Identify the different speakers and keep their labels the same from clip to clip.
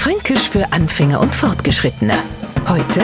Speaker 1: Fränkisch für Anfänger und Fortgeschrittene. Heute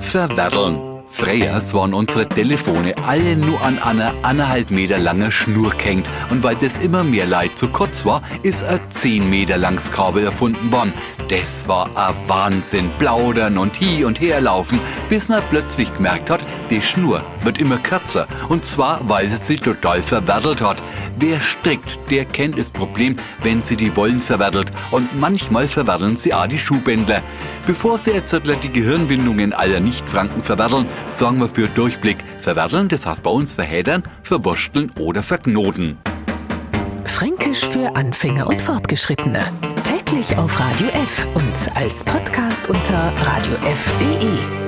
Speaker 2: Verwerdeln. Freyers waren unsere Telefone alle nur an einer eineinhalb Meter lange Schnur gehängt. Und weil das immer mehr Leid zu kurz war, ist ein 10 Meter langes Kabel erfunden worden. Das war ein Wahnsinn. Plaudern und hi und her laufen, bis man plötzlich gemerkt hat, die Schnur wird immer kürzer. Und zwar, weil sie sich total verwerdelt hat. Wer strickt, der kennt das Problem, wenn sie die Wollen verwerdelt. Und manchmal verwerdeln sie auch die Schuhbändler. Bevor sie jetzt die Gehirnwindungen aller Nicht-Franken verwerdeln, sorgen wir für Durchblick. Verwerdeln, das heißt bei uns verhedern, verwursteln oder verknoten.
Speaker 1: Fränkisch für Anfänger und Fortgeschrittene. Täglich auf Radio F und als Podcast unter radiof.de.